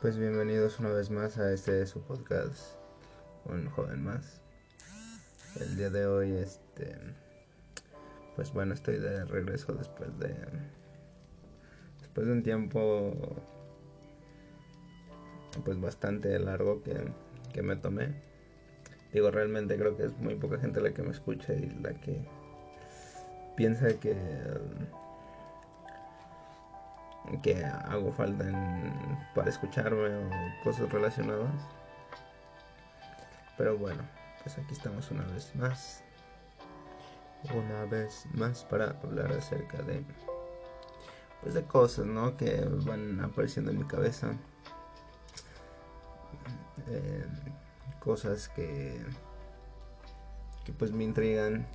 Pues bienvenidos una vez más a este su podcast, un joven más. El día de hoy, este, pues bueno, estoy de regreso después de, después de un tiempo, pues bastante largo que, que me tomé. Digo, realmente creo que es muy poca gente la que me escucha y la que piensa que que hago falta para escucharme o cosas relacionadas. Pero bueno, pues aquí estamos una vez más. Una vez más para hablar acerca de pues de cosas, ¿no? Que van apareciendo en mi cabeza. Eh, cosas que que pues me intrigan,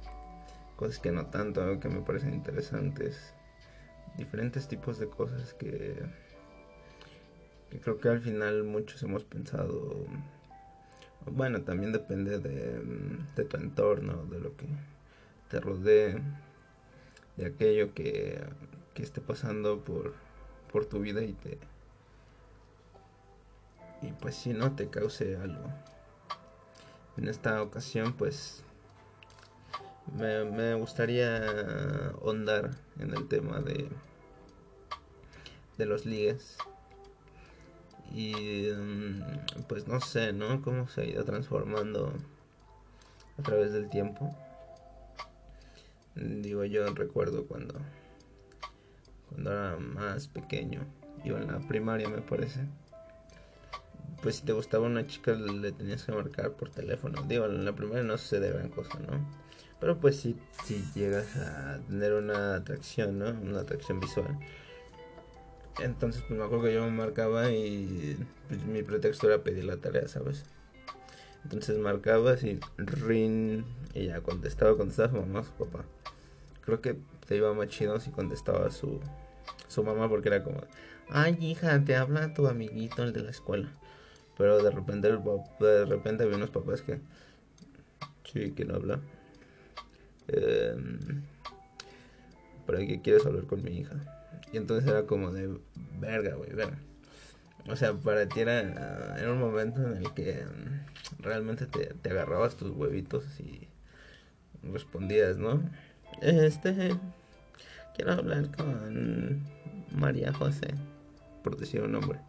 cosas que no tanto, que me parecen interesantes diferentes tipos de cosas que, creo que al final muchos hemos pensado. Bueno, también depende de, tu entorno, de lo que te rodee, de aquello que, que esté pasando por, por tu vida y te. Y pues si no te cause algo. En esta ocasión, pues me, gustaría ahondar en el tema de, de los ligues. Y mm, pues no sé, ¿no? Cómo se ha ido transformando a través del tiempo. Digo, yo recuerdo cuando, cuando era más pequeño, iba en la primaria me parece. Pues si te gustaba una chica le tenías que marcar por teléfono. Digo, en la primaria no sucede gran cosa, ¿no? Pero pues si, si llegas a tener una atracción, ¿no? Una atracción visual. Entonces pues me acuerdo que yo me marcaba y pues, mi pretexto era pedir la tarea, ¿sabes? Entonces marcabas y rin y ya contestaba, contestaba su mamá, su papá. Creo que te iba más chido si contestaba su, su mamá porque era como, ay hija, te habla tu amiguito el de la escuela. Pero de repente de repente había unos papás que sí, que no habla. Eh, ¿Para qué quieres hablar con mi hija? Y entonces era como de verga, güey, verga. O sea, para ti era, era, un momento en el que realmente te, te agarrabas tus huevitos y respondías, ¿no? Este, quiero hablar con María José, por decir un nombre.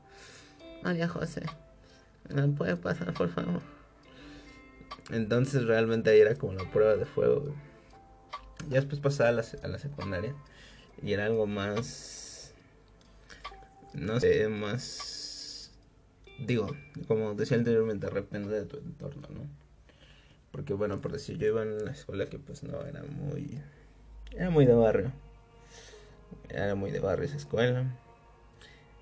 María José, ¿me puede pasar, por favor? Entonces realmente ahí era como la prueba de fuego, güey. Ya después pasaba a la, a la secundaria y era algo más, no sé, más, digo, como decía anteriormente, depende de tu entorno, ¿no? Porque bueno, por decir, yo iba en la escuela que pues no, era muy, era muy de barrio, era muy de barrio esa escuela.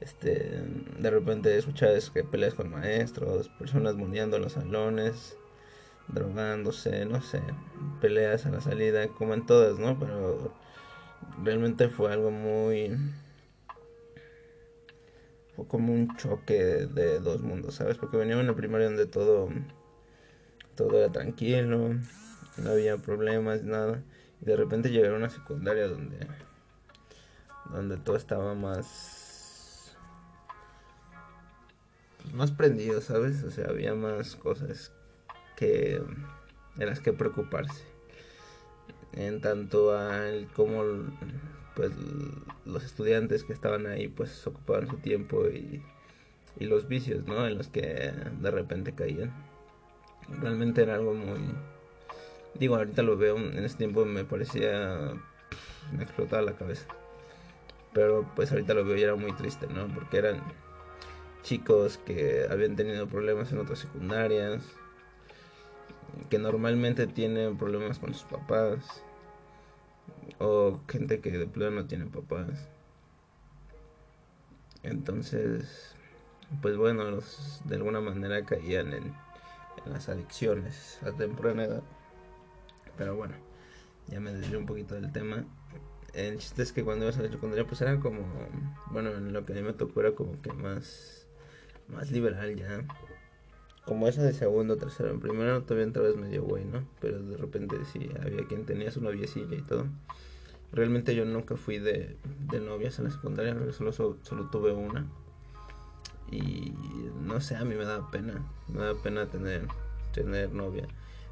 Este, de repente escuchabas que peleas con maestros, personas moneando en los salones, drogándose, no sé, peleas a la salida, como en todas, ¿no? Pero realmente fue algo muy... Fue como un choque de dos mundos, ¿sabes? Porque venía en la primaria donde todo, todo era tranquilo, no había problemas, nada. Y de repente llegué a una secundaria donde, donde todo estaba más, más prendido, ¿sabes? O sea, había más cosas que en las que preocuparse. En tanto al como pues los estudiantes que estaban ahí pues ocupaban su tiempo y, y los vicios no en los que de repente caían. Realmente era algo muy digo ahorita lo veo en ese tiempo me parecía me explotaba la cabeza. Pero pues ahorita lo veo y era muy triste no porque eran chicos que habían tenido problemas en otras secundarias que normalmente tienen problemas con sus papás o gente que de plano no tiene papás. Entonces, pues bueno, los, de alguna manera caían en, las adicciones a temprana edad. Pero bueno, ya me desvié un poquito del tema. El chiste es que cuando ibas a la secundaria, pues era como, bueno, en lo que a mí me tocó era como que más, más liberal ya como esa de segundo, tercero. En primero todavía vez medio güey, ¿no? Pero de repente sí había quien tenía su noviecilla y todo. Realmente yo nunca fui de, de novias en la secundaria, solo, solo, tuve una. Y no sé, a mí me da pena, me da pena tener, tener novia.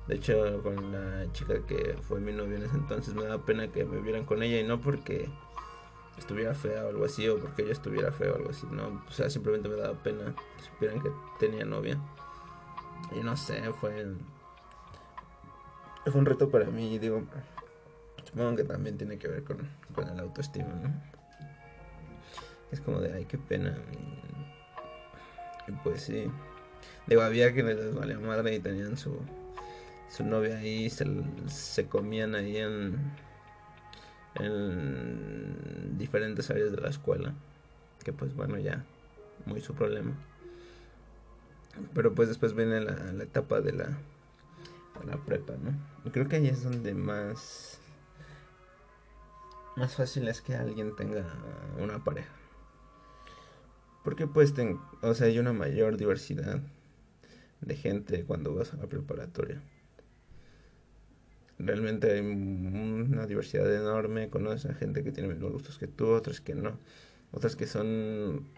De hecho, con la chica que fue mi novia en ese entonces me da pena que me vieran con ella y no porque estuviera fea o algo así o porque ella estuviera fea o algo así, no, o sea, simplemente me daba pena que supieran que tenía novia. Y no sé, fue fue un reto para mí, digo, supongo que también tiene que ver con, con el autoestima, ¿no? Es como de, ay, qué pena. Y pues sí. Digo, había quienes les valía madre y tenían su, su novia ahí, se, se comían ahí en, en diferentes áreas de la escuela. Que pues bueno, ya, muy su problema. Pero pues después viene la, la etapa de la, la prepa, ¿no? Y creo que ahí es donde más, más fácil es que alguien tenga una pareja. Porque pues, o sea, hay una mayor diversidad de gente cuando vas a la preparatoria. Realmente hay una diversidad enorme, conoces a gente que tiene mismos gustos que tú, otras que no, otras que son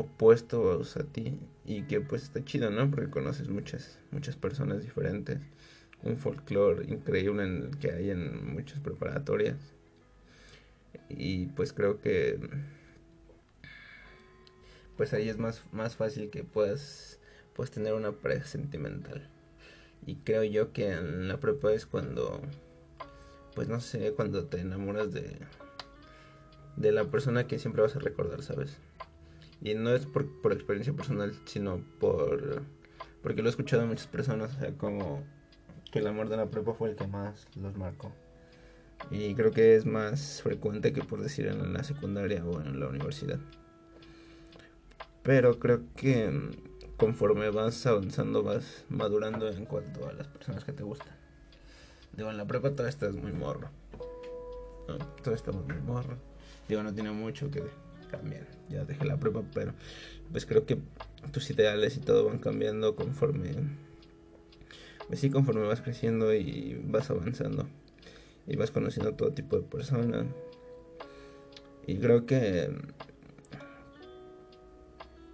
opuestos a ti y que pues está chido, ¿no? Porque conoces muchas muchas personas diferentes, un folclore increíble en el que hay en muchas preparatorias. Y pues creo que pues ahí es más, más fácil que puedas, puedas tener una pareja sentimental. Y creo yo que en la prepa es cuando, pues no sé, cuando te enamoras de, de la persona que siempre vas a recordar, ¿sabes? Y no es por, por experiencia personal, sino por, porque lo he escuchado de muchas personas, o sea, como que el amor de la prepa fue el que más los marcó. Y creo que es más frecuente que por decir en la secundaria o en la universidad. Pero creo que conforme vas avanzando, vas madurando en cuanto a las personas que te gustan. Digo, en la prepa todavía estás muy morro. ¿no? Todavía estamos muy morro. Digo, no tiene mucho que cambiar. Ya dejé la prepa, pero pues creo que tus ideales y todo van cambiando conforme. Pues sí, conforme vas creciendo y vas avanzando. Y vas conociendo todo tipo de personas. Y creo que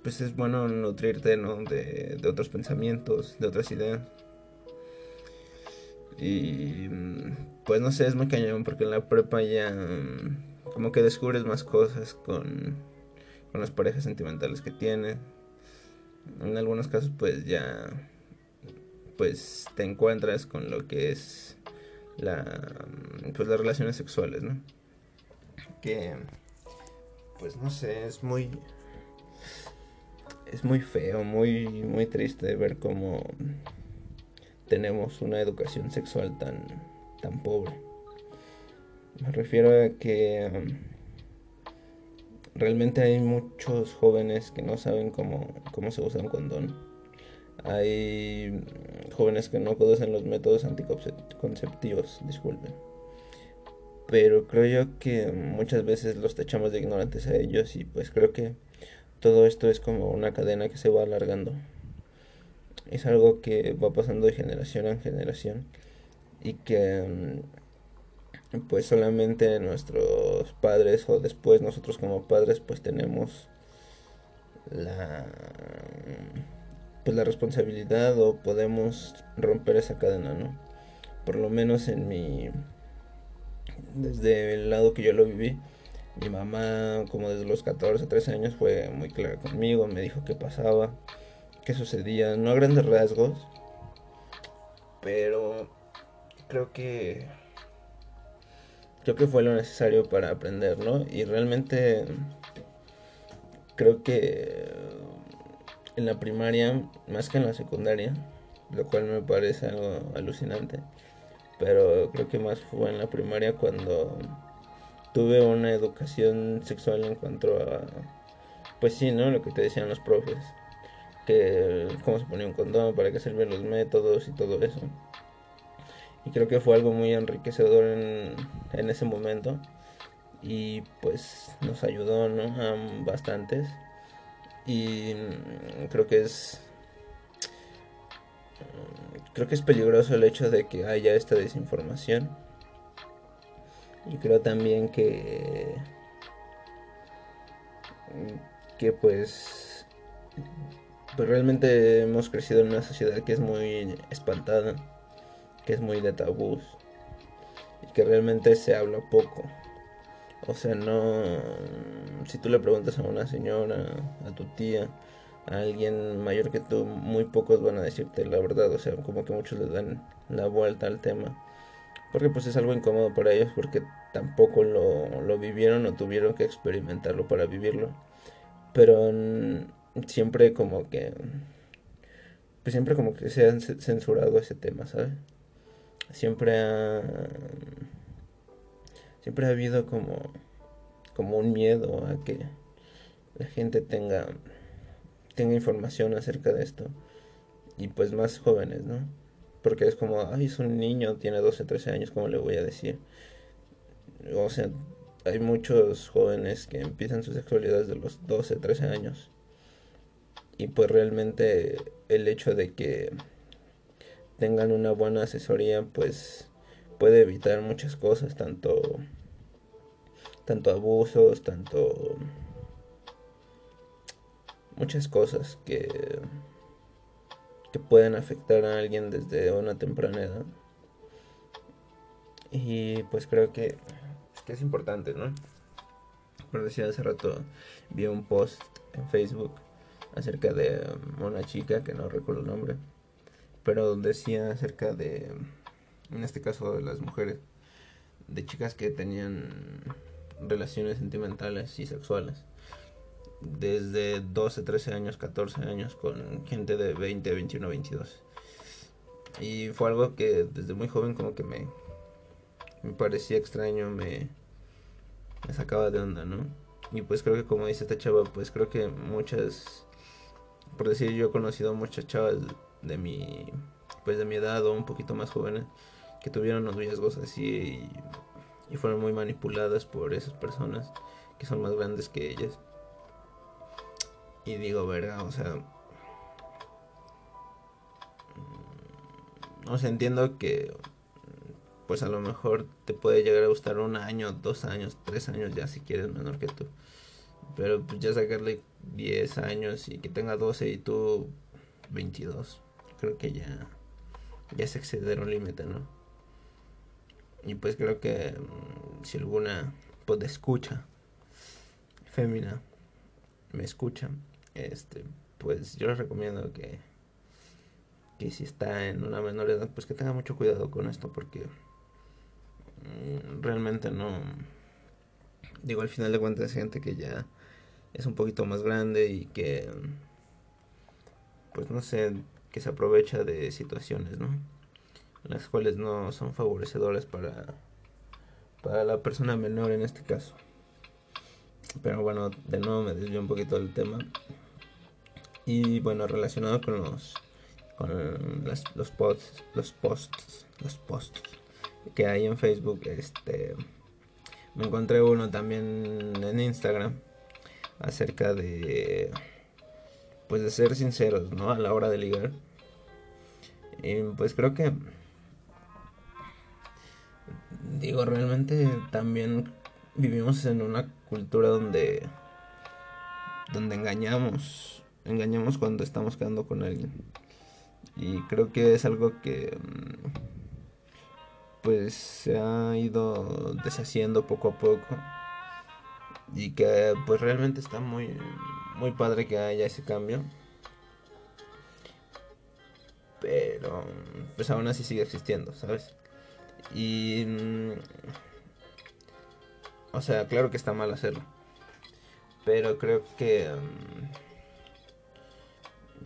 pues es bueno nutrirte, ¿no? De, de otros pensamientos, de otras ideas. Y pues no sé, es muy cañón porque en la prepa ya como que descubres más cosas con, con las parejas sentimentales que tienes. En algunos casos pues ya pues te encuentras con lo que es la pues las relaciones sexuales, ¿no? Que pues no sé, es muy es muy feo, muy, muy triste ver cómo tenemos una educación sexual tan, tan pobre. Me refiero a que um, realmente hay muchos jóvenes que no saben cómo, cómo se usa un condón. Hay jóvenes que no conocen los métodos anticonceptivos, disculpen. Pero creo yo que muchas veces los tachamos de ignorantes a ellos y pues creo que todo esto es como una cadena que se va alargando. Es algo que va pasando de generación en generación y que mm, pues solamente nuestros padres o después nosotros como padres pues tenemos la pues la responsabilidad o podemos romper esa cadena, ¿no? Por lo menos en mi desde el lado que yo lo viví, mi mamá, como desde los 14, 13 años, fue muy clara conmigo, me dijo qué pasaba, qué sucedía, no a grandes rasgos, pero creo que creo que fue lo necesario para aprender, ¿no? Y realmente creo que en la primaria, más que en la secundaria, lo cual me parece algo alucinante, pero creo que más fue en la primaria cuando tuve una educación sexual en cuanto a, pues sí, ¿no? Lo que te decían los profes, que cómo se ponía un condón, para qué servían los métodos y todo eso. Y creo que fue algo muy enriquecedor en, en ese momento y pues nos ayudó, ¿no? Bastantes. Y creo que es creo que es peligroso el hecho de que haya esta desinformación y creo también que que pues pues realmente hemos crecido en una sociedad que es muy espantada, que es muy de tabús y que realmente se habla poco. O sea, no. Si tú le preguntas a una señora, a tu tía, a alguien mayor que tú, muy pocos van a decirte la verdad. O sea, como que muchos le dan la vuelta al tema. Porque pues es algo incómodo para ellos porque tampoco lo, lo vivieron o tuvieron que experimentarlo para vivirlo. Pero siempre como que... Pues siempre como que se han censurado ese tema, ¿sabes? Siempre ha siempre ha habido como, como un miedo a que la gente tenga, tenga información acerca de esto. Y pues más jóvenes, ¿no? Porque es como, ay, es un niño, tiene 12, 13 años, ¿cómo le voy a decir? O sea, hay muchos jóvenes que empiezan su sexualidad desde los 12, 13 años. Y pues realmente el hecho de que tengan una buena asesoría, pues puede evitar muchas cosas, tanto tanto abusos, tanto muchas cosas que que pueden afectar a alguien desde una temprana edad. Y pues creo que, que es importante, ¿no? Como decía hace rato, vi un post en Facebook acerca de una chica que no recuerdo el nombre, pero decía acerca de, en este caso de las mujeres, de chicas que tenían relaciones sentimentales y sexuales. Desde 12, 13 años, 14 años con gente de 20, 21, 22. Y fue algo que desde muy joven como que me, me parecía extraño, me, me sacaba de onda, ¿no? Y pues creo que como dice esta chava, pues creo que muchas, por decir yo he conocido muchas chavas de mi, pues de mi edad o un poquito más jóvenes que tuvieron noviazgos así y y fueron muy manipuladas por esas personas que son más grandes que ellas. Y digo, verga, o sea... Mm, o sea, entiendo que pues a lo mejor te puede llegar a gustar un año, dos años, tres años ya si quieres menor que tú. Pero pues ya sacarle 10 años y que tenga 12 y tú 22. Creo que ya, ya es exceder un límite, ¿no? Y pues creo que mm, si alguna pues escucha fémina me escucha, este, pues yo les recomiendo que que si está en una menor edad, pues que tenga mucho cuidado con esto porque mm, realmente no digo al final de cuentas gente que ya es un poquito más grande y que pues no sé, que se aprovecha de situaciones, ¿no? las cuales no son favorecedoras para, para la persona menor en este caso. Pero bueno, de nuevo me desvío un poquito del tema. Y bueno, relacionado con los con los posts, los posts, los posts que hay en Facebook, este me encontré uno también en Instagram acerca de pues de ser sinceros, ¿no? A la hora de ligar. Y pues creo que digo, realmente también vivimos en una cultura donde donde engañamos, engañamos cuando estamos quedando con alguien. Y creo que es algo que mm, pues se ha ido deshaciendo poco a poco y que pues realmente está muy muy padre que haya ese cambio. Pero pues aún así sigue existiendo, ¿sabes? Y... Mm, o sea, claro que está mal hacerlo. Pero creo que... Mm,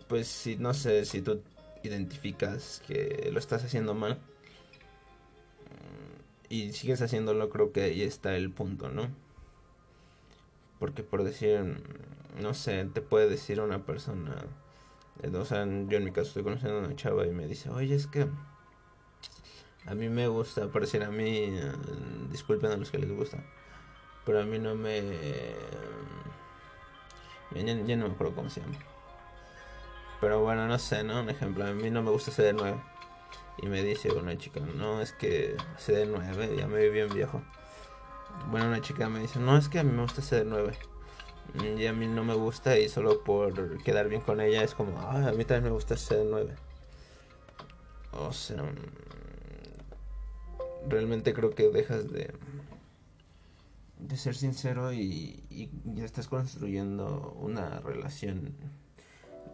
pues si no sé, si tú identificas que lo estás haciendo mal mm, y sigues haciéndolo, creo que ahí está el punto, ¿no? Porque por decir, no sé, te puede decir una persona, o sea, yo en mi caso estoy conociendo a una chava y me dice, oye, es que a mí me gusta, parecer a mí, eh, disculpen a los que les gusta, pero a mí no me... Ya, no me acuerdo cómo se llama. Pero bueno, no sé, ¿no? Un ejemplo, a mí no me gusta CD9. Y me dice una chica, no, es que CD9, ya me vi bien viejo. Bueno, una chica me dice, no, es que a mí me gusta CD9. Y a mí no me gusta y solo por quedar bien con ella es como, a mí también me gusta ser 9. O sea, mm, realmente creo que dejas de, de ser sincero y, y ya estás construyendo una relación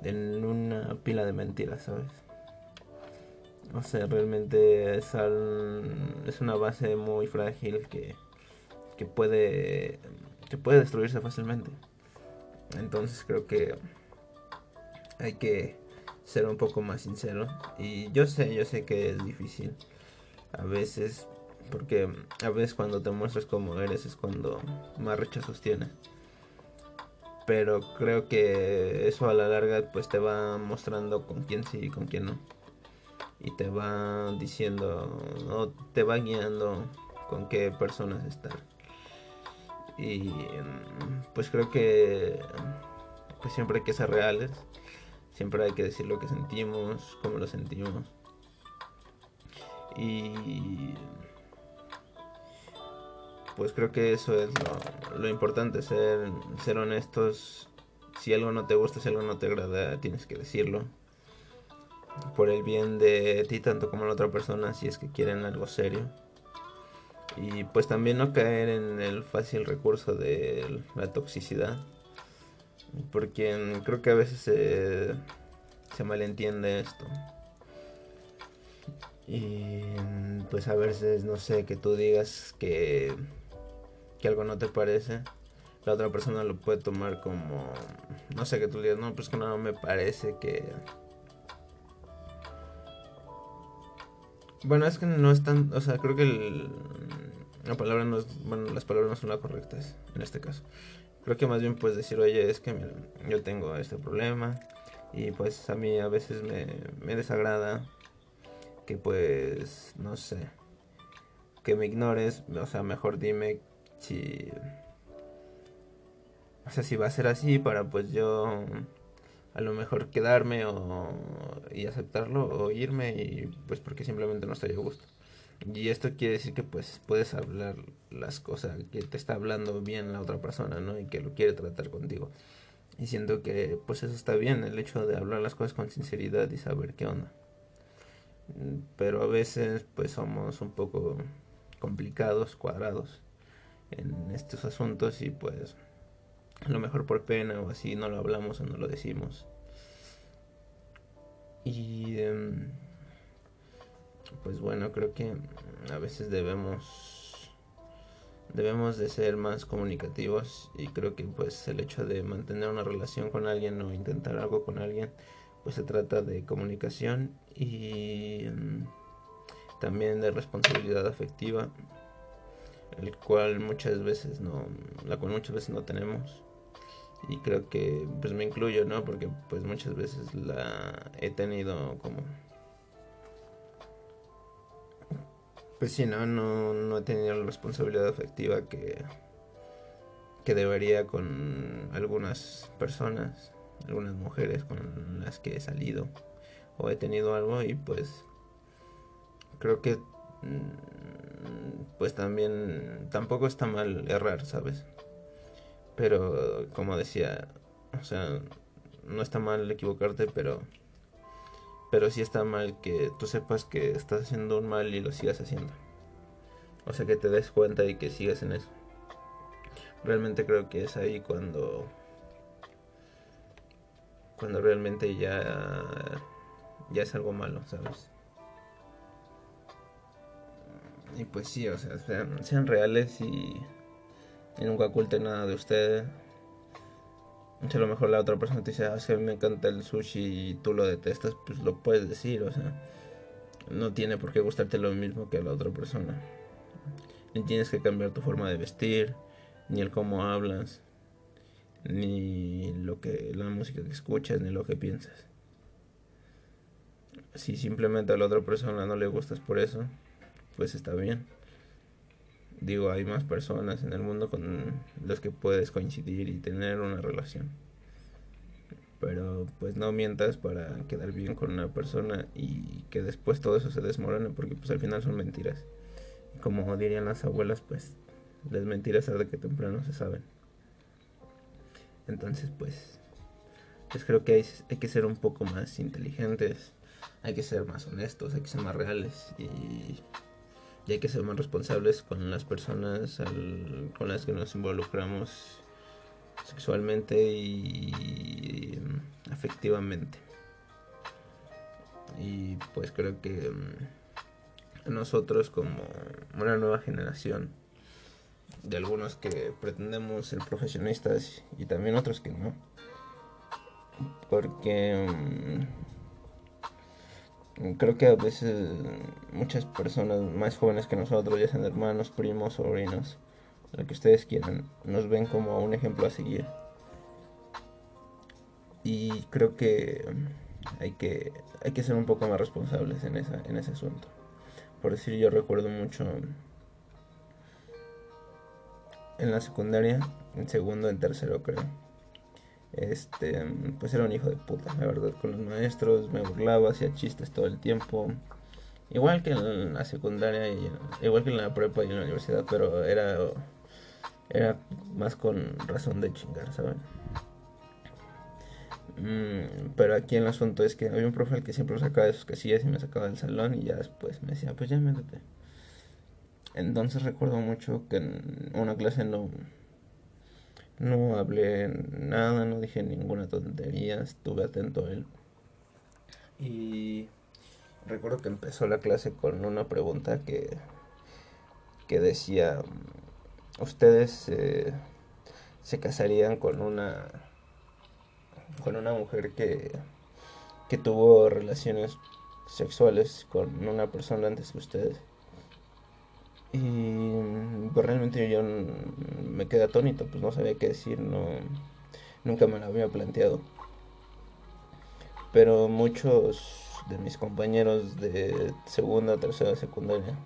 en una pila de mentiras, ¿sabes? O sea, realmente es, es una base muy frágil que, que puede que puede destruirse fácilmente. Entonces creo que hay que ser un poco más sincero. Y yo sé, yo sé que es difícil. A veces, porque a veces cuando te muestras como eres es cuando más rechazos tienes. Pero creo que eso a la larga pues te va mostrando con quién sí y con quién no. Y te va diciendo, o te va guiando con qué personas estar. Y pues creo que pues siempre hay que ser reales. Siempre hay que decir lo que sentimos, cómo lo sentimos. Y pues creo que eso es lo, importante, ser, ser honestos. Si algo no te gusta, si algo no te agrada, tienes que decirlo. Por el bien de ti tanto como la otra persona, si es que quieren algo serio. Y pues también no caer en el fácil recurso de la toxicidad. Porque creo que a veces se, se malentiende esto. Y pues a veces, no sé, que tú digas que, que algo no te parece. La otra persona lo puede tomar como, no sé, que tú digas, no, pues que no me parece que Bueno, es que no es tan, o sea, creo que la palabra no es, bueno, las palabras no son las correctas en este caso. Creo que más bien puedes decir, oye, es que yo tengo este problema y pues a mí a veces me, me desagrada que pues, no sé, que me ignores, o sea, mejor dime si, o sea, si va a ser así para pues yo a lo mejor quedarme o, y aceptarlo o irme y pues porque simplemente no estoy a gusto. Y esto quiere decir que pues puedes hablar las cosas que te está hablando bien la otra persona, ¿no? Y que lo quiere tratar contigo. Y siento que pues eso está bien, el hecho de hablar las cosas con sinceridad y saber qué onda. Pero a veces pues somos un poco complicados, cuadrados en estos asuntos y pues a lo mejor por pena o así no lo hablamos o no lo decimos. Y em, pues bueno, creo que a veces debemos debemos de ser más comunicativos y creo que pues el hecho de mantener una relación con alguien o intentar algo con alguien pues se trata de comunicación y em, también de responsabilidad afectiva el cual muchas veces no la cual muchas veces no tenemos y creo que pues me incluyo, ¿no? Porque pues muchas veces la he tenido como pues sí, no no no he tenido la responsabilidad afectiva que que debería con algunas personas, algunas mujeres con las que he salido o he tenido algo y pues creo que mm, pues también tampoco está mal errar, ¿sabes? Pero como decía, o sea, no está mal equivocarte, pero pero sí está mal que tú sepas que estás haciendo un mal y lo sigas haciendo. O sea, que te des cuenta y que sigas en eso. Realmente creo que es ahí cuando cuando realmente ya ya es algo malo, ¿sabes? Y pues sí, o sea, sean, sean reales y y nunca oculte nada de usted. A lo mejor la otra persona te dice, ah, a mí me encanta el sushi y tú lo detestas, pues lo puedes decir, o sea, no tiene por qué gustarte lo mismo que a la otra persona. Ni tienes que cambiar tu forma de vestir, ni el cómo hablas, ni lo que la música que escuchas, ni lo que piensas. Si simplemente a la otra persona no le gustas por eso, pues está bien digo, hay más personas en el mundo con los que puedes coincidir y tener una relación. Pero pues no mientas para quedar bien con una persona y que después todo eso se desmorone porque pues al final son mentiras. Como dirían las abuelas, pues las mentiras tarde que temprano se saben. Entonces, pues, pues creo que hay, hay, que ser un poco más inteligentes, hay que ser más honestos, hay que ser más reales y, y hay que ser más responsables con las personas con las que nos involucramos sexualmente y afectivamente. Y pues creo que mm, nosotros como una nueva generación de algunos que pretendemos ser profesionistas y también otros que no. Porque mm, creo que a veces muchas personas más jóvenes que nosotros, ya sean hermanos, primos, sobrinos, lo que ustedes quieran, nos ven como un ejemplo a seguir. Y creo que hay que, hay que ser un poco más responsables en, esa, en ese asunto. Por decir, yo recuerdo mucho en la secundaria, en segundo, en tercero creo. Este, pues era un hijo de puta, la verdad, con los maestros, me burlaba, hacía chistes todo el tiempo. Igual que en la secundaria, y, igual que en la prepa y en la universidad, pero era, era más con razón de chingar, ¿saben? Mm, pero aquí el asunto es que había un profe que siempre lo sacaba de sus casillas y me sacaba del salón y ya después me decía, pues ya métete. Entonces recuerdo mucho que en una clase no, no hablé nada, no dije ninguna tontería, estuve atento a él. Y recuerdo que empezó la clase con una pregunta que, que decía, ¿ustedes eh, se casarían con una con una mujer que, que tuvo relaciones sexuales con una persona antes que ustedes. Y pues realmente yo me quedé atónito, pues no sabía qué decir, no, nunca me lo había planteado. Pero muchos de mis compañeros de segunda, tercera, secundaria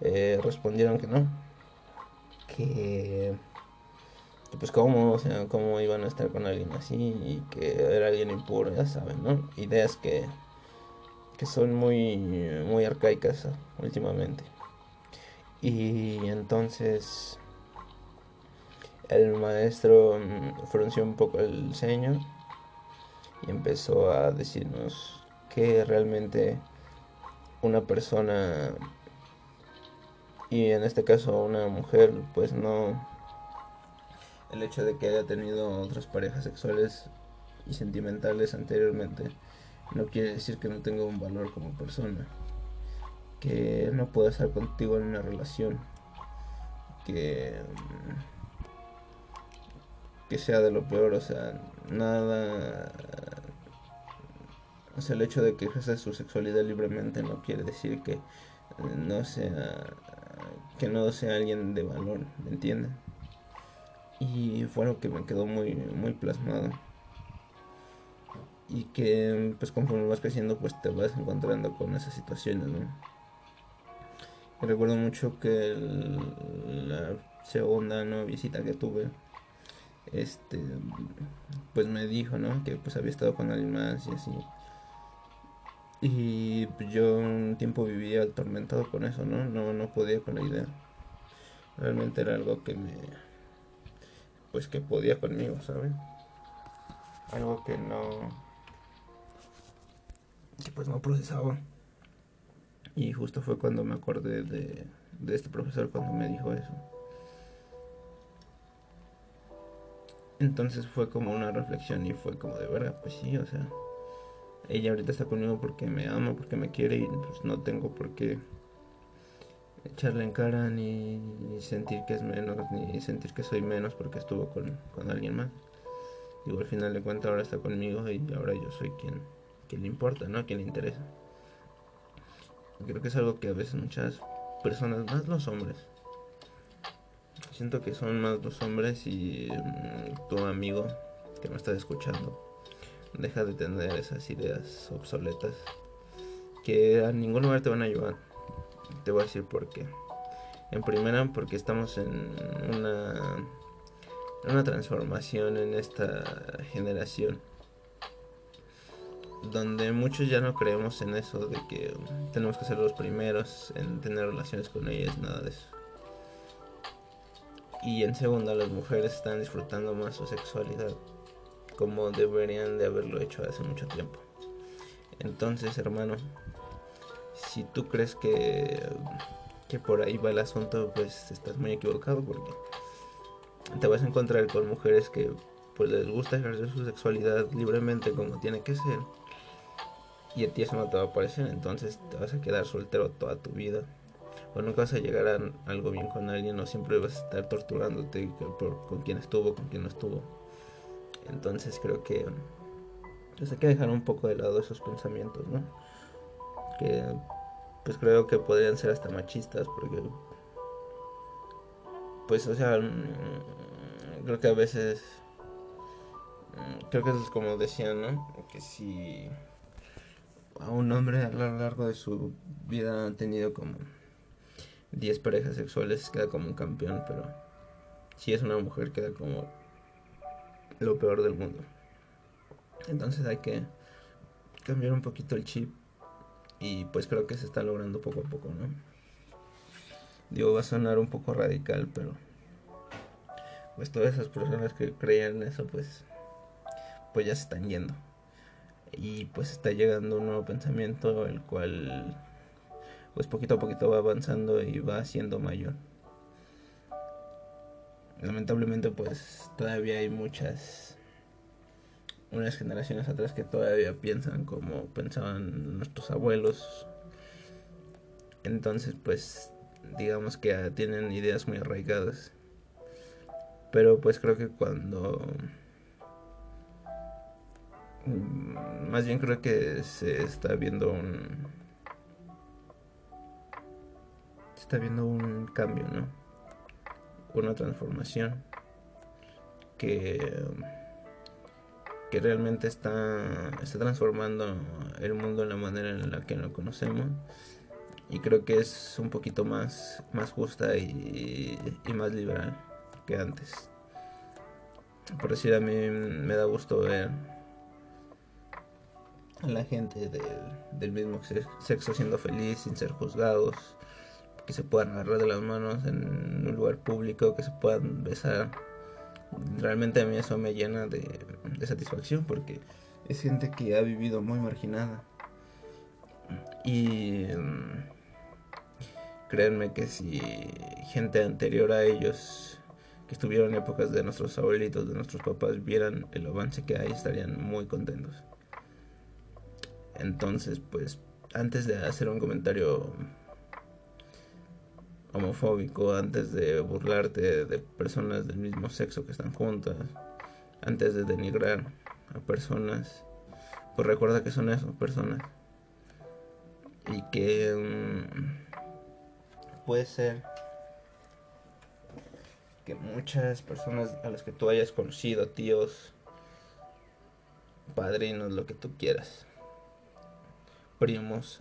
eh, respondieron que no, que pues cómo, o sea, cómo iban a estar con alguien así y que era alguien impuro, ya saben, ¿no? Ideas que, que son muy, muy arcaicas últimamente. Y entonces el maestro mm, frunció un poco el ceño y empezó a decirnos que realmente una persona y en este caso una mujer pues no el hecho de que haya tenido otras parejas sexuales y sentimentales anteriormente no quiere decir que no tenga un valor como persona, que no pueda estar contigo en una relación, que que sea de lo peor, o sea, nada o sea, el hecho de que ejerza su sexualidad libremente no quiere decir que no sea que no sea alguien de valor, ¿me entienden? Y fue algo que me quedó muy, muy plasmado. Y que pues conforme vas creciendo pues te vas encontrando con esas situaciones, ¿no? Recuerdo mucho que la segunda ¿no? visita que tuve, este, pues me dijo, ¿no? Que pues había estado con alguien más y así. Y yo un tiempo vivía atormentado con eso, ¿no? No, no podía con la idea. Realmente era algo que me, pues que podía conmigo, ¿saben? Algo que no que pues no procesaba. Y justo fue cuando me acordé de, de este profesor cuando me dijo eso. Entonces fue como una reflexión y fue como de verdad, pues sí, o sea, ella ahorita está conmigo porque me ama, porque me quiere y pues no tengo por qué echarle en cara ni, sentir que es menos, ni sentir que soy menos porque estuvo con, alguien más. Digo, al final de cuentas ahora está conmigo y ahora yo soy quien, quien le importa, ¿no? Quien le interesa. Creo que es algo que a veces muchas personas, más los hombres, siento que son más los hombres y mm, tu amigo que me está escuchando deja de tener esas ideas obsoletas que a ningún lugar te van a ayudar te voy a decir por qué. En primera, porque estamos en una, una transformación en esta generación. Donde muchos ya no creemos en eso de que tenemos que ser los primeros en tener relaciones con ellas, nada de eso. Y en segunda, las mujeres están disfrutando más su sexualidad como deberían de haberlo hecho hace mucho tiempo. Entonces, hermano, si tú crees que, que por ahí va el asunto, pues estás muy equivocado porque te vas a encontrar con mujeres que pues les gusta ejercer su sexualidad libremente como tiene que ser. Y a ti eso no te va a parecer, entonces te vas a quedar soltero toda tu vida. O nunca vas a llegar a algo bien con alguien, o siempre vas a estar torturándote por, con quién estuvo, con quién no estuvo. Entonces creo que pues hay que dejar un poco de lado esos pensamientos, ¿no? Que pues creo que podrían ser hasta machistas porque pues o sea mm, creo que a veces mm, creo que es como decían, ¿no? Que si a un hombre a lo largo de su vida ha tenido como 10 parejas sexuales queda como un campeón, pero si es una mujer queda como lo peor del mundo. Entonces hay que cambiar un poquito el chip y pues creo que se está logrando poco a poco, ¿no? Digo, va a sonar un poco radical, pero pues todas esas personas que creían eso, pues pues ya se están yendo. Y pues está llegando un nuevo pensamiento el cual pues poquito a poquito va avanzando y va siendo mayor. Lamentablemente pues todavía hay muchas unas generaciones atrás que todavía piensan como pensaban nuestros abuelos. Entonces pues digamos que tienen ideas muy arraigadas. Pero pues creo que cuando más bien creo que se está viendo un se está viendo un cambio no una transformación que, que realmente está, está transformando el mundo en la manera en la que lo conocemos y creo que es un poquito más, más justa y, más liberal que antes. Por decir, a mí me da gusto ver a la gente del mismo sexo siendo feliz sin ser juzgados, que se puedan agarrar de las manos en un lugar público, que se puedan besar. Realmente a mí eso me llena de, satisfacción porque es gente que ha vivido muy marginada. Y mm, créanme que si gente anterior a ellos, que estuvieron en épocas de nuestros abuelitos, de nuestros papás, vieran el avance que hay, estarían muy contentos. Entonces, pues, antes de hacer un comentario homofóbico, antes de burlarte de personas del mismo sexo que están juntas, antes de denigrar a personas, pues recuerda que son eso, personas. Y que mm, puede ser que muchas personas a las que tú hayas conocido, tíos, padrinos, lo que tú quieras, primos,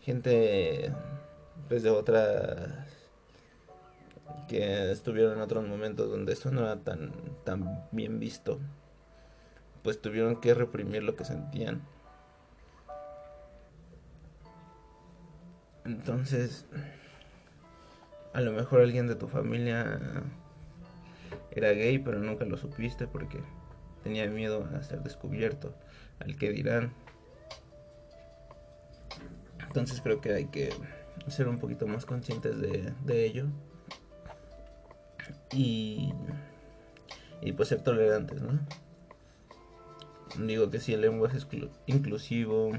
gente pues de otras que estuvieron en otros momentos donde eso no era tan, tan bien visto, pues tuvieron que reprimir lo que sentían. Entonces, a lo mejor alguien de tu familia era gay, pero nunca lo supiste porque tenía miedo a ser descubierto, al que dirán. Entonces creo que hay que ser un poquito más conscientes de, ello y, y pues ser tolerantes, ¿no? Digo que si el lenguaje es inclusivo,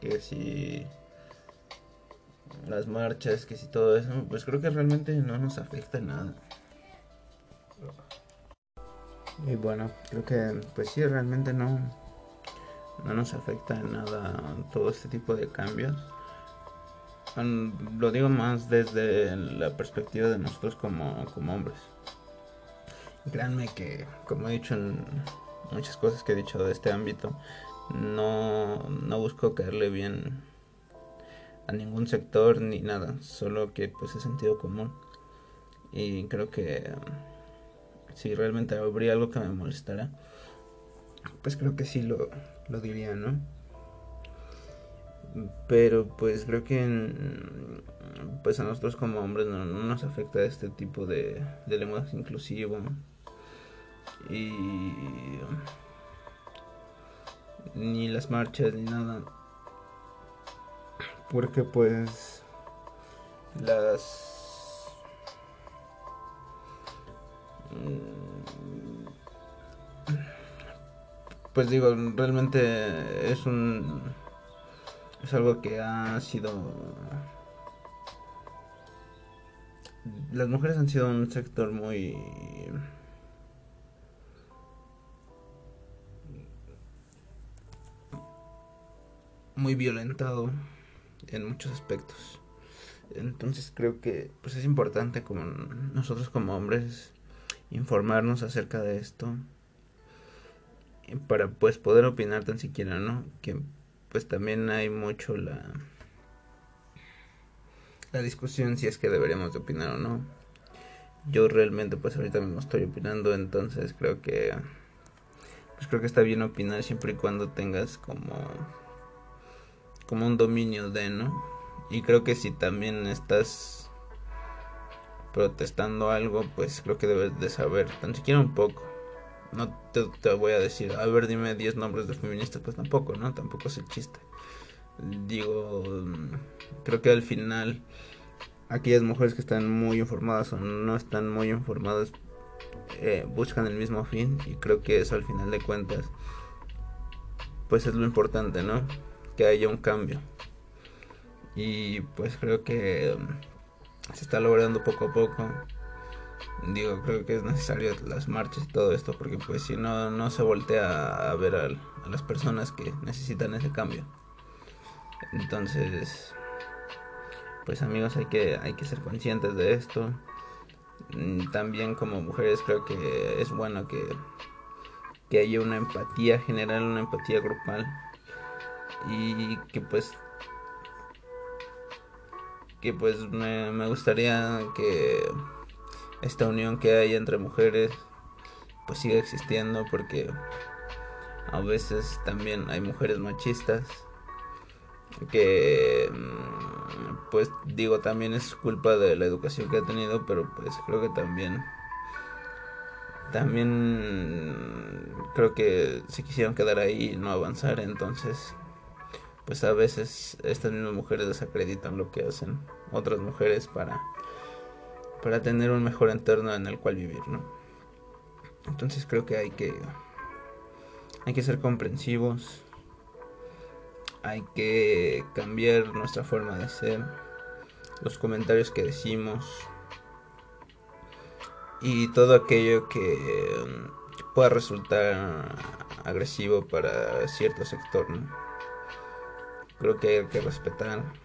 que si las marchas, que si todo eso, pues creo que realmente no nos afecta en nada. Y bueno, creo que pues sí, realmente no, no nos afecta nada todo este tipo de cambios lo digo más desde la perspectiva de nosotros como, como hombres. Créanme que, como he dicho en muchas cosas que he dicho de este ámbito, no, no busco caerle bien a ningún sector ni nada, solo que pues es sentido común. Y creo que si realmente habría algo que me molestara, pues creo que sí lo, lo diría, ¿no? Pero pues creo que pues a nosotros como hombres no, nos afecta este tipo de, de lenguaje inclusivo. Y ni las marchas ni nada. Porque pues las pues digo, realmente es un es algo que ha sido las mujeres han sido un sector muy muy violentado en muchos aspectos. Entonces creo que pues es importante como nosotros como hombres informarnos acerca de esto para pues poder opinar tan siquiera, ¿no? Que pues también hay mucho la la discusión si es que deberíamos de opinar o no. Yo realmente pues ahorita mismo estoy opinando, entonces creo que pues creo que está bien opinar siempre y cuando tengas como como un dominio de, ¿no? Y creo que si también estás protestando algo, pues creo que debes de saber, tan siquiera un poco. No te, voy a decir, a ver, dime 10 nombres de feministas, pues tampoco, ¿no? Tampoco es el chiste. Digo, creo que al final aquellas mujeres que están muy informadas o no están muy informadas eh, buscan el mismo fin y creo que eso al final de cuentas pues es lo importante, ¿no? Que haya un cambio y pues creo que um, se está logrando poco a poco digo creo que es necesario las marchas y todo esto porque pues si no no se voltea a ver a, las personas que necesitan ese cambio. Entonces pues amigos hay que hay que ser conscientes de esto. Mm, también como mujeres creo que es bueno que que haya una empatía general una empatía grupal. Y que pues que pues me, gustaría que esta unión que hay entre mujeres pues siga existiendo porque a veces también hay mujeres machistas que mm, pues digo también es culpa de la educación que ha tenido pero pues creo que también también creo que se quisieron quedar ahí y no avanzar entonces pues a veces estas mismas mujeres desacreditan lo que hacen otras mujeres para para tener un mejor entorno en el cual vivir, ¿no? Entonces creo que hay que hay que ser comprensivos. Hay que cambiar nuestra forma de ser, los comentarios que decimos y todo aquello que pueda resultar agresivo para cierto sector, ¿no? creo que hay que respetar.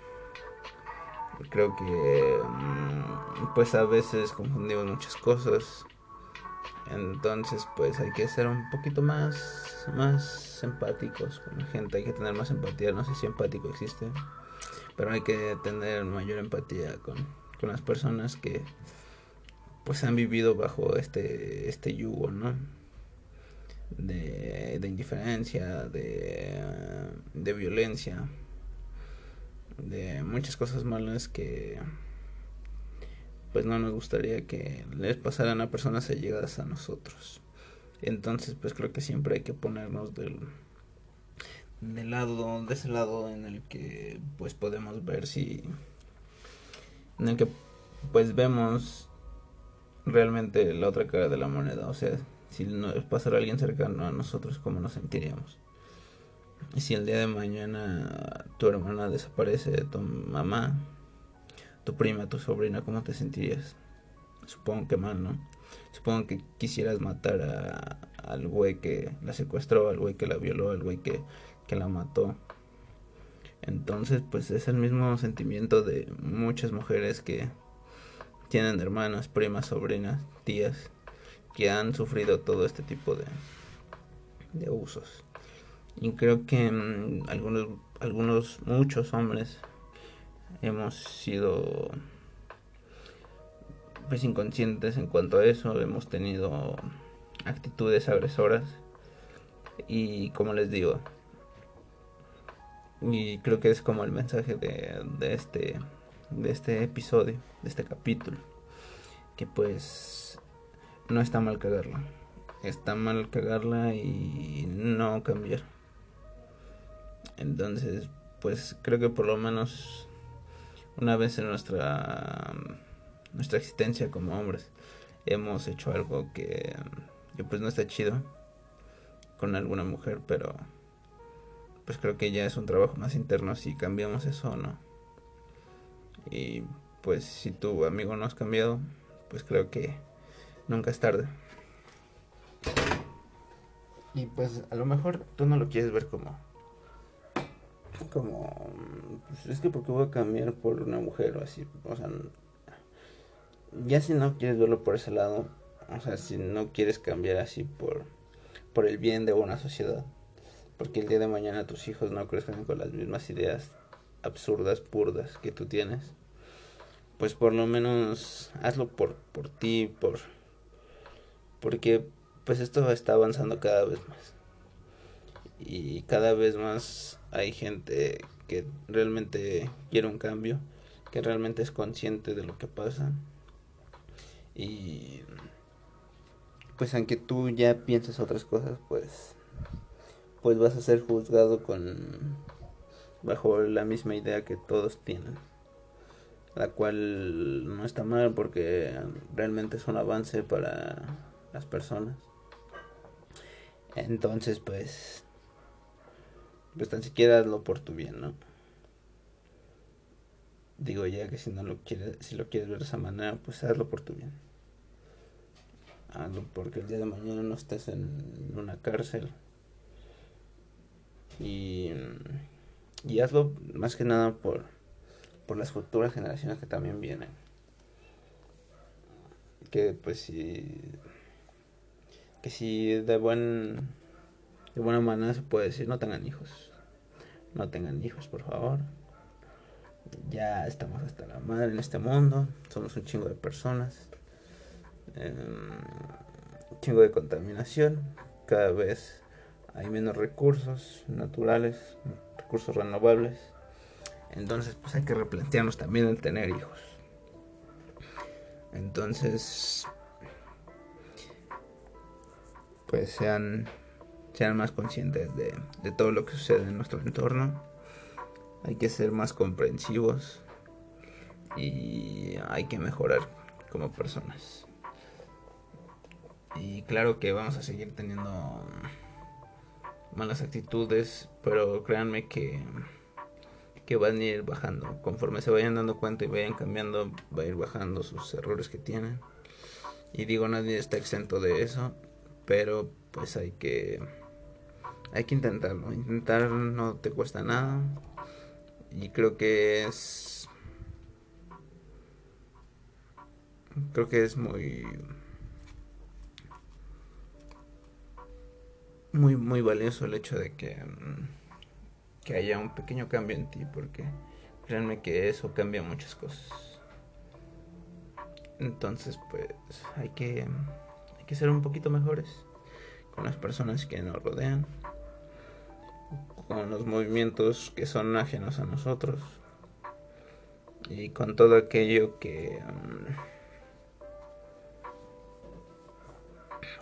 Creo que mm, pues a veces confundimos muchas cosas. Entonces pues hay que ser un poquito más más empáticos con la gente, hay que tener más empatía, no sé si empático existe, pero hay que tener mayor empatía con, con las personas que pues han vivido bajo este este yugo, ¿no? De, de indiferencia, de, de violencia de muchas cosas malas que pues no nos gustaría que les pasaran a personas allegadas a nosotros. Entonces, pues creo que siempre hay que ponernos del del lado de ese lado en el que pues podemos ver si en el que pues vemos realmente la otra cara de la moneda, o sea, si nos pasara alguien cercano a nosotros cómo nos sentiríamos. Y si el día de mañana tu hermana desaparece de tu mamá, tu prima, tu sobrina, ¿cómo te sentirías? Supongo que mal, ¿no? Supongo que quisieras matar a, al güey que la secuestró, al güey que la violó, al güey que, que la mató. Entonces, pues es el mismo sentimiento de muchas mujeres que tienen hermanas, primas, sobrinas, tías, que han sufrido todo este tipo de, de abusos. Y creo que mm, algunos, algunos, muchos hombres hemos sido pues inconscientes en cuanto a eso, hemos tenido actitudes agresoras. Y como les digo, Y creo que es como el mensaje de, de este de este episodio, de este capítulo, que pues no está mal cagarla, está mal cagarla y no cambiar. Entonces, pues creo que por lo menos una vez en nuestra nuestra existencia como hombres hemos hecho algo que, que pues no está chido con alguna mujer, pero pues creo que ya es un trabajo más interno si cambiamos eso o no. Y pues si tu amigo no has cambiado, pues creo que nunca es tarde. Y pues a lo mejor tú no lo quieres ver como como pues es que porque voy a cambiar por una mujer o así, o sea, ya si no quieres verlo por ese lado, o sea, si no quieres cambiar así por por el bien de una sociedad, porque el día de mañana tus hijos no crezcan con las mismas ideas absurdas, purdas que tú tienes, pues por lo menos hazlo por, por ti, por porque pues esto está avanzando cada vez más. Y cada vez más hay gente que realmente quiere un cambio, que realmente es consciente de lo que pasa. Y pues aunque tú ya pienses otras cosas, pues pues vas a ser juzgado con bajo la misma idea que todos tienen la cual no está mal porque realmente es un avance para las personas entonces pues pues tan siquiera hazlo por tu bien no digo ya que si no lo quieres si lo quieres ver de esa manera pues hazlo por tu bien. Hazlo porque el día de mañana no estés en una cárcel. Y, y hazlo más que nada por, por las futuras generaciones que también vienen. Que pues si que si de buen de buena manera se puede decir no tengan hijos. No tengan hijos, por favor. Ya estamos hasta la madre en este mundo. Somos un chingo de personas. un em, chingo de contaminación. Cada vez hay menos recursos naturales, recursos renovables. Entonces, pues hay que replantearnos también el tener hijos. Entonces, pues sean, sean más conscientes de, de todo lo que sucede en nuestro entorno. Hay que ser más comprensivos y hay que mejorar como personas. Y claro que vamos a seguir teniendo malas actitudes, pero créanme que, que van a ir bajando. Conforme se vayan dando cuenta y vayan cambiando, va a ir bajando sus errores que tienen. Y digo, nadie está exento de eso, pero pues hay que hay que intentarlo. Intentar no te cuesta nada. Y creo que es creo que es muy muy, muy valioso el hecho de que, mm, que haya un pequeño cambio en ti, porque créanme que eso cambia muchas cosas. Entonces, pues hay que, hay que ser un poquito mejores con las personas que nos rodean, con los movimientos que son ajenos a nosotros y con todo aquello que... Mm,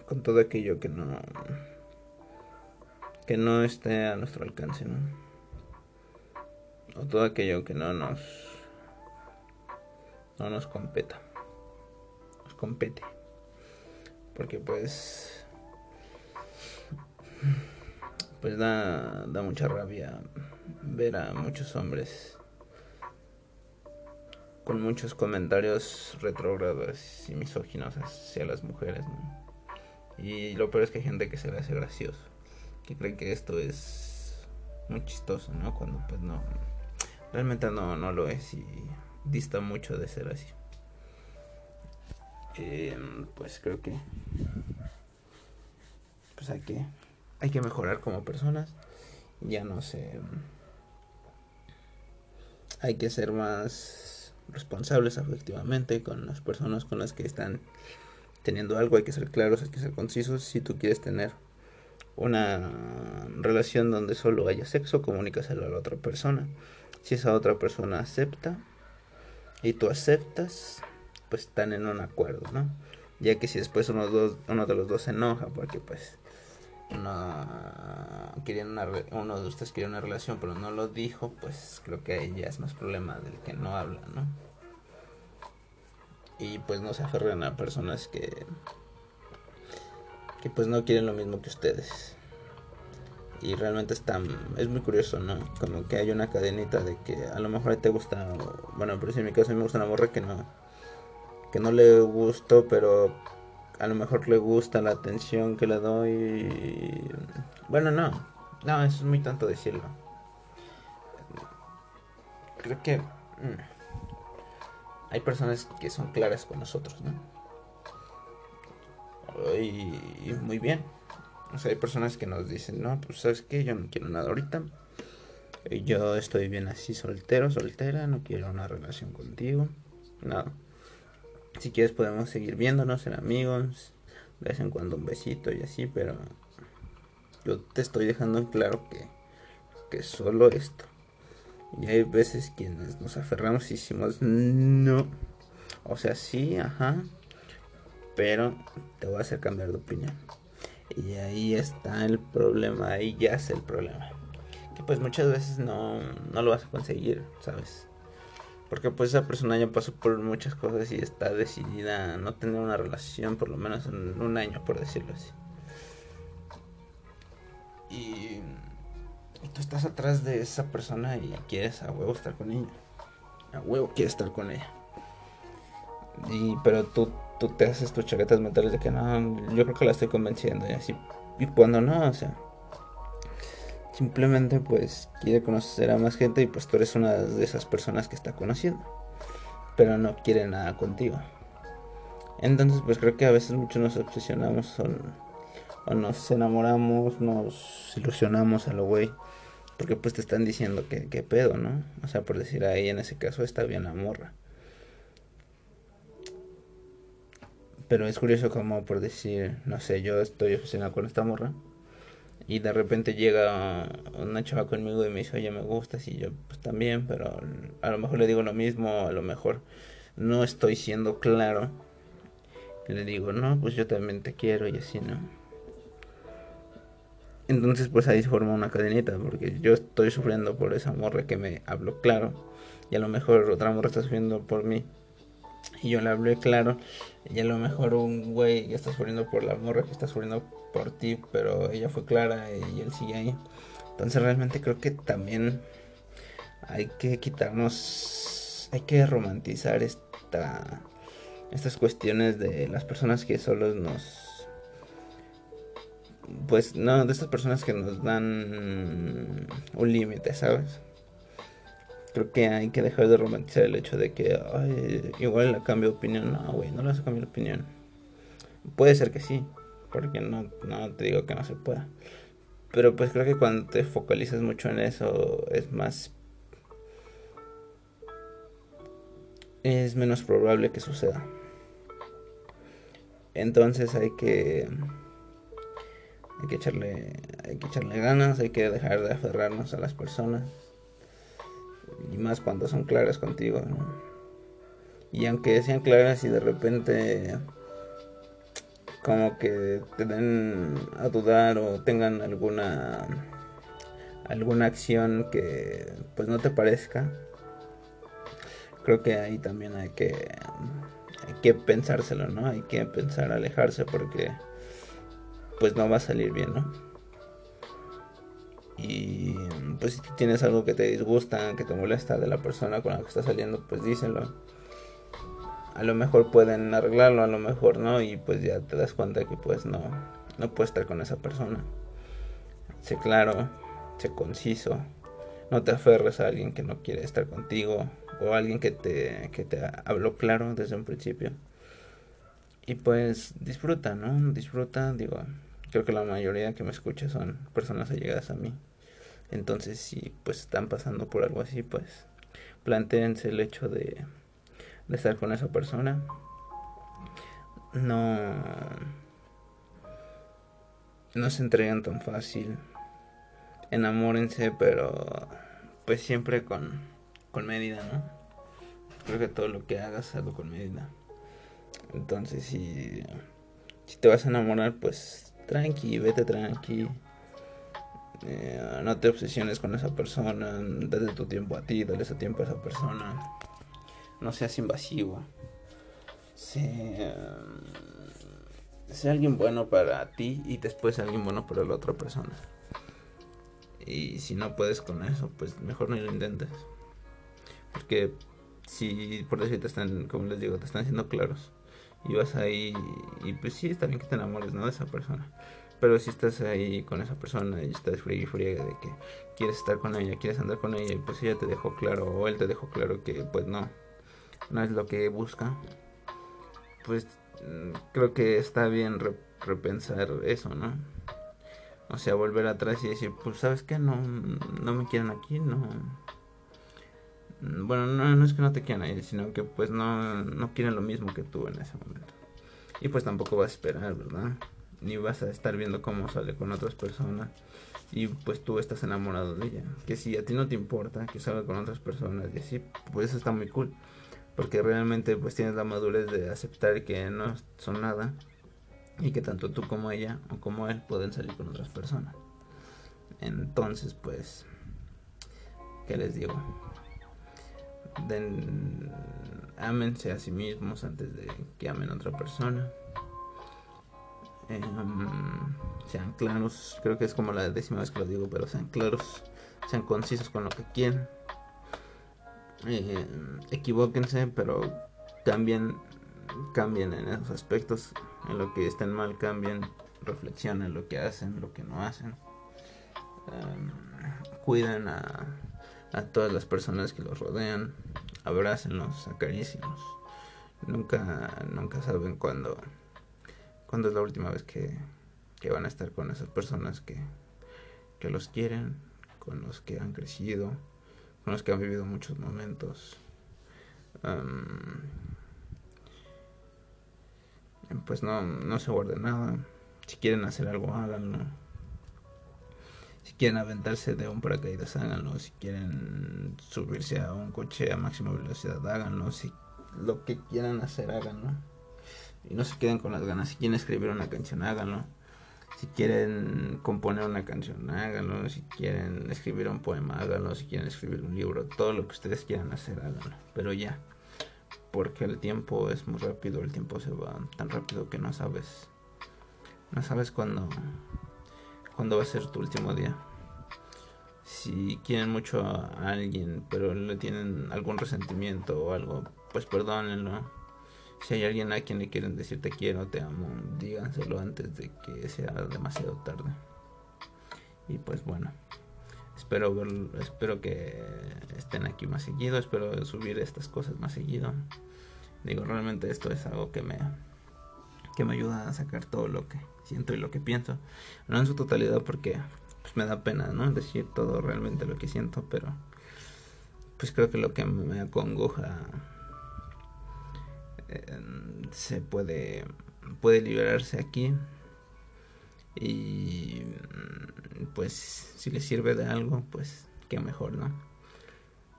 con todo aquello que no que no esté a nuestro alcance, ¿no? O todo aquello que no nos no nos competa. Nos compete. Porque pues pues da, da mucha rabia ver a muchos hombres con muchos comentarios retrógrados y misóginos hacia las mujeres, ¿no? Y lo peor es que hay gente que se le hace gracioso que creen que esto es muy chistoso, ¿no? Cuando pues no, realmente no, no lo es y dista mucho de ser así. Em, pues creo que pues hay que hay que mejorar como personas ya no sé hay que ser más responsables afectivamente con las personas con las que están teniendo algo hay que ser claros hay que ser concisos si tú quieres tener una relación donde solo haya sexo, comunícaselo a la otra persona. Si esa otra persona acepta y tú aceptas, pues están en un acuerdo, ¿no? Ya que si después uno, uno de los dos se enoja porque pues no querían una, uno de ustedes quería una relación pero no lo dijo, pues creo que ya es más problema del que no habla, ¿no? Y pues no se aferren a personas que que pues no quieren lo mismo que ustedes. Y realmente está es muy curioso, ¿no? Como que hay una cadenita de que a lo mejor te gusta, bueno, pero en mi caso me gusta una morra que no que no le gustó, pero a lo mejor le gusta la atención que le doy. Bueno, no, no, eso es muy tanto decirlo. Creo que mm, hay personas que son claras con nosotros, ¿no? Y, muy bien. O sea, hay personas que nos dicen, no, pues sabes que yo no quiero nada ahorita. Yo estoy bien así soltero, soltera, no quiero una relación contigo. Nada. Si quieres podemos seguir viéndonos, ser amigos, de vez en cuando un besito y así, pero yo te estoy dejando en claro que, que solo esto. Y hay veces quienes nos aferramos y decimos no. O sea, sí, ajá. Pero te voy a hacer cambiar de opinión. Y ahí está el problema, ahí ya es el problema. Que pues muchas veces no, no lo vas a conseguir, ¿sabes? Porque pues esa persona ya pasó por muchas cosas y está decidida a no tener una relación por lo menos en un año, por decirlo así. Y, tú estás atrás de esa persona y quieres a huevo estar con ella. A huevo quieres estar con ella. Y, pero tú, tú te haces tus chaquetas mentales de que no, yo creo que la estoy convenciendo y así. Y cuando no, o sea, Simplemente pues quiere conocer a más gente y pues tú eres una de esas personas que está conociendo. Pero no quiere nada contigo. Entonces pues creo que a veces mucho nos obsesionamos o, nos enamoramos, nos ilusionamos a lo güey. Porque pues te están diciendo que, que pedo, ¿no? O sea, por decir ahí en ese caso está bien la morra. Pero es curioso como por decir, no sé, yo estoy obsesionado con esta morra y de repente llega una chava conmigo y me dice, oye, me gustas, y yo pues también, pero a lo mejor le digo lo mismo, a lo mejor no estoy siendo claro. Le digo, no, pues yo también te quiero y así, ¿no? Entonces pues ahí se forma una cadenita, porque yo estoy sufriendo por esa morra que me habló claro, y a lo mejor otra morra está sufriendo por mí. Y yo le hablé claro, y a lo mejor un güey está sufriendo por la morra que está sufriendo por ti, pero ella fue clara y él sigue ahí. Entonces realmente creo que también hay que quitarnos, hay que romantizar esta, estas cuestiones de las personas que solo nos, pues no, de estas personas que nos dan un límite, ¿sabes? Creo que hay que dejar de romantizar el hecho de que igual la cambio de opinión. No, güey, no le vas a cambiar de opinión. Puede ser que sí, porque no, no te digo que no se pueda. Pero pues creo que cuando te focalizas mucho en eso es más... Es menos probable que suceda. Entonces hay que... Hay que echarle, hay que echarle ganas, hay que dejar de aferrarnos a las personas. Y más cuando son claras contigo. Y aunque sean claras y de repente como que te den a dudar o tengan alguna alguna acción que pues no te parezca creo que ahí también hay que hay que pensárselo no hay que pensar alejarse porque pues no va a salir bien no y pues si tienes algo que te disgusta que te molesta de la persona con la que estás saliendo pues díselo a lo mejor pueden arreglarlo, a lo mejor no, y pues ya te das cuenta que pues no, no puedes estar con esa persona. Sé claro, sé conciso, no te aferres a alguien que no quiere estar contigo o a alguien que te, que te habló claro desde un principio. Y pues disfruta, ¿no? Disfruta, digo, creo que la mayoría que me escucha son personas allegadas a mí. Entonces, si pues están pasando por algo así, pues planteense el hecho de de estar con esa persona. No. no se entregan tan fácil. Enamórense, pero pues siempre con, con medida, ¿no? Creo que todo lo que hagas, hazlo con medida. Entonces, si, si te vas a enamorar, pues tranqui, vete tranqui. Eh, no te obsesiones con esa persona, date tu tiempo a ti, dale ese tiempo a esa persona. No seas invasivo. Sé, sé alguien bueno para ti y después alguien bueno para la otra persona. Y si no puedes con eso, pues mejor no lo intentes. Porque si por decir te están, como les digo, te están siendo claros. Y vas ahí y pues sí, está bien que te enamores, ¿no? De esa persona. Pero si estás ahí con esa persona y estás fría y fría de que quieres estar con ella, quieres andar con ella y pues ella te dejó claro o él te dejó claro que pues no, no es lo que busca, pues mm, creo que está bien repensar eso, ¿no? O sea, volver atrás y decir, pues sabes que no, no me quieren aquí, no. Bueno, no, no es que no te quieran ahí, sino que pues no, no quieren lo mismo que tú en ese momento. Y pues tampoco vas a esperar, ¿verdad? Ni vas a estar viendo cómo sale con otras personas. Y pues tú estás enamorado de ella. Que si a ti no te importa que salga con otras personas y así, pues eso está muy cool. Porque realmente pues tienes la madurez de aceptar que no son nada y que tanto tú como ella o como él pueden salir con otras personas. Entonces, pues, ¿qué les digo? Den, ámense a sí mismos antes de que amen a otra persona. Em, sean claros, creo que es como la décima vez que lo digo, pero sean claros, sean concisos con lo que quieren. Eh, equivóquense, pero también cambien en esos aspectos en lo que estén mal cambien, reflexionen lo que hacen, lo que no hacen. Um, cuiden a, a, todas las personas que los rodean, abrácenlos, acarícienlos. Nunca, nunca saben cuándo, cuándo es la última vez que, que van a estar con esas personas que, que los quieren, con los que han crecido, con los que han vivido muchos momentos. Um, pues no, no se guarde nada. Si quieren hacer algo, háganlo. Si quieren aventarse de un paracaídas, háganlo. Si quieren subirse a un coche a máxima velocidad, háganlo. Si lo que quieran hacer, háganlo. Y no se queden con las ganas. Si quieren escribir una canción, háganlo. Si quieren componer una canción, háganlo. Si quieren escribir un poema, háganlo. Si quieren escribir un libro, todo lo que ustedes quieran hacer, háganlo. Pero ya porque el tiempo es muy rápido, el tiempo se va tan rápido que no sabes, no sabes cuándo, cuándo va a ser tu último día. Si quieren mucho a alguien, pero le tienen algún resentimiento o algo, pues perdónenlo. Si hay alguien a quien le quieren decir te quiero, te amo, díganselo antes de que sea demasiado tarde. Y pues bueno, espero espero que estén aquí más seguido, espero subir estas cosas más seguido. Digo, realmente esto es algo que me, que me ayuda a sacar todo lo que siento y lo que pienso. No en su totalidad porque pues, me da pena, ¿no? Decir todo realmente lo que siento, pero pues creo que lo que me acongoja se puede, puede liberarse aquí. Y pues si le sirve de algo, pues qué mejor, ¿no?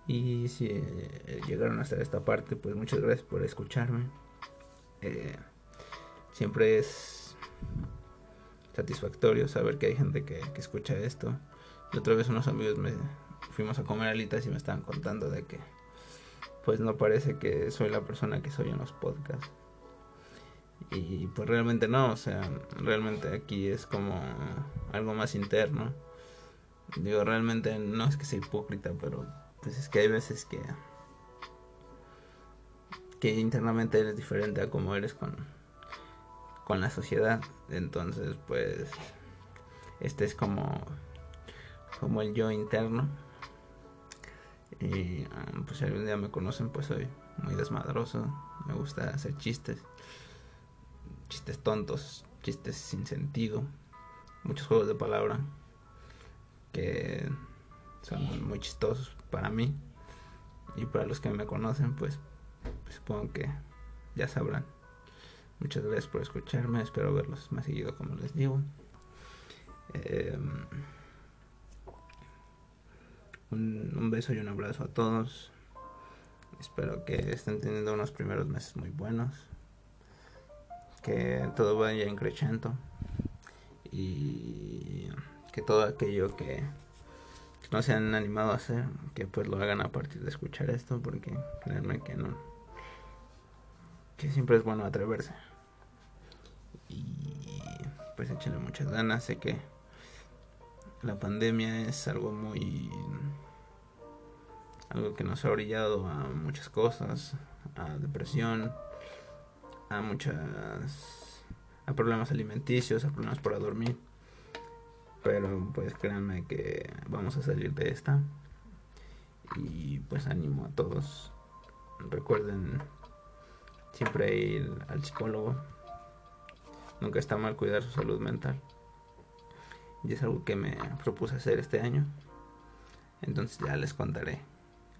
Y si eh, llegaron hasta esta parte, pues muchas gracias por escucharme. Eh, siempre es satisfactorio saber que hay gente que, escucha esto. Y otra vez unos amigos me fuimos a comer alitas y me estaban contando de que pues no parece que soy la persona que soy en los podcasts. Y pues realmente no, o sea, realmente aquí es como algo más interno. Digo, realmente no es que sea hipócrita, pero pues es que hay veces que que internamente eres diferente a como eres con con la sociedad entonces pues este es como como el yo interno y um, pues si algún día me conocen pues soy muy desmadroso. Me gusta hacer chistes. Chistes tontos chistes sin sentido. Muchos juegos de palabra que son muy chistosos para mí. Y para los que me conocen pues, pues, supongo que ya sabrán. Muchas gracias por escucharme. Espero verlos más seguido como les digo. Em, un, un beso y un abrazo a todos. Espero que estén teniendo unos primeros meses muy buenos. Que todo vaya increciendo. Y que todo aquello que no se han animado a hacer, que pues lo hagan a partir de escuchar esto, porque créanme que no. Que siempre es bueno atreverse. Y pues échenle muchas ganas. Sé que la pandemia es algo muy algo que nos ha orillado a muchas cosas, a depresión, a muchas a problemas alimenticios, a problemas para dormir. Pero pues créanme que vamos a salir de esta. Y pues animo a todos. Recuerden siempre ir al psicólogo. Nunca está mal cuidar su salud mental. Y es algo que me propuse hacer este año. Entonces ya les contaré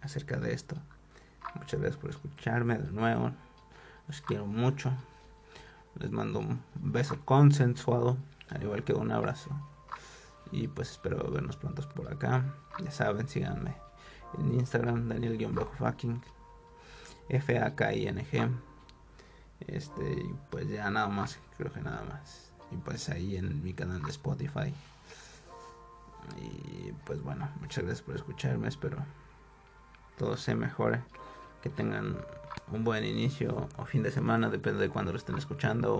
acerca de esto. Muchas gracias por escucharme de nuevo. Los quiero mucho. Les mando un beso consensuado, al igual que un abrazo. Y pues espero vernos pronto por acá. Ya saben, síganme en Instagram, Daniel-Fucking, F-A-K-I-N-G. Este, pues ya nada más, creo que nada más. Y pues ahí en mi canal de Spotify. Y pues bueno, muchas gracias por escucharme. Espero todo se mejore. Que tengan un buen inicio o fin de semana, depende de cuando lo estén escuchando.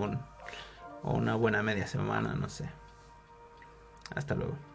o una buena media semana, no sé. Hasta luego.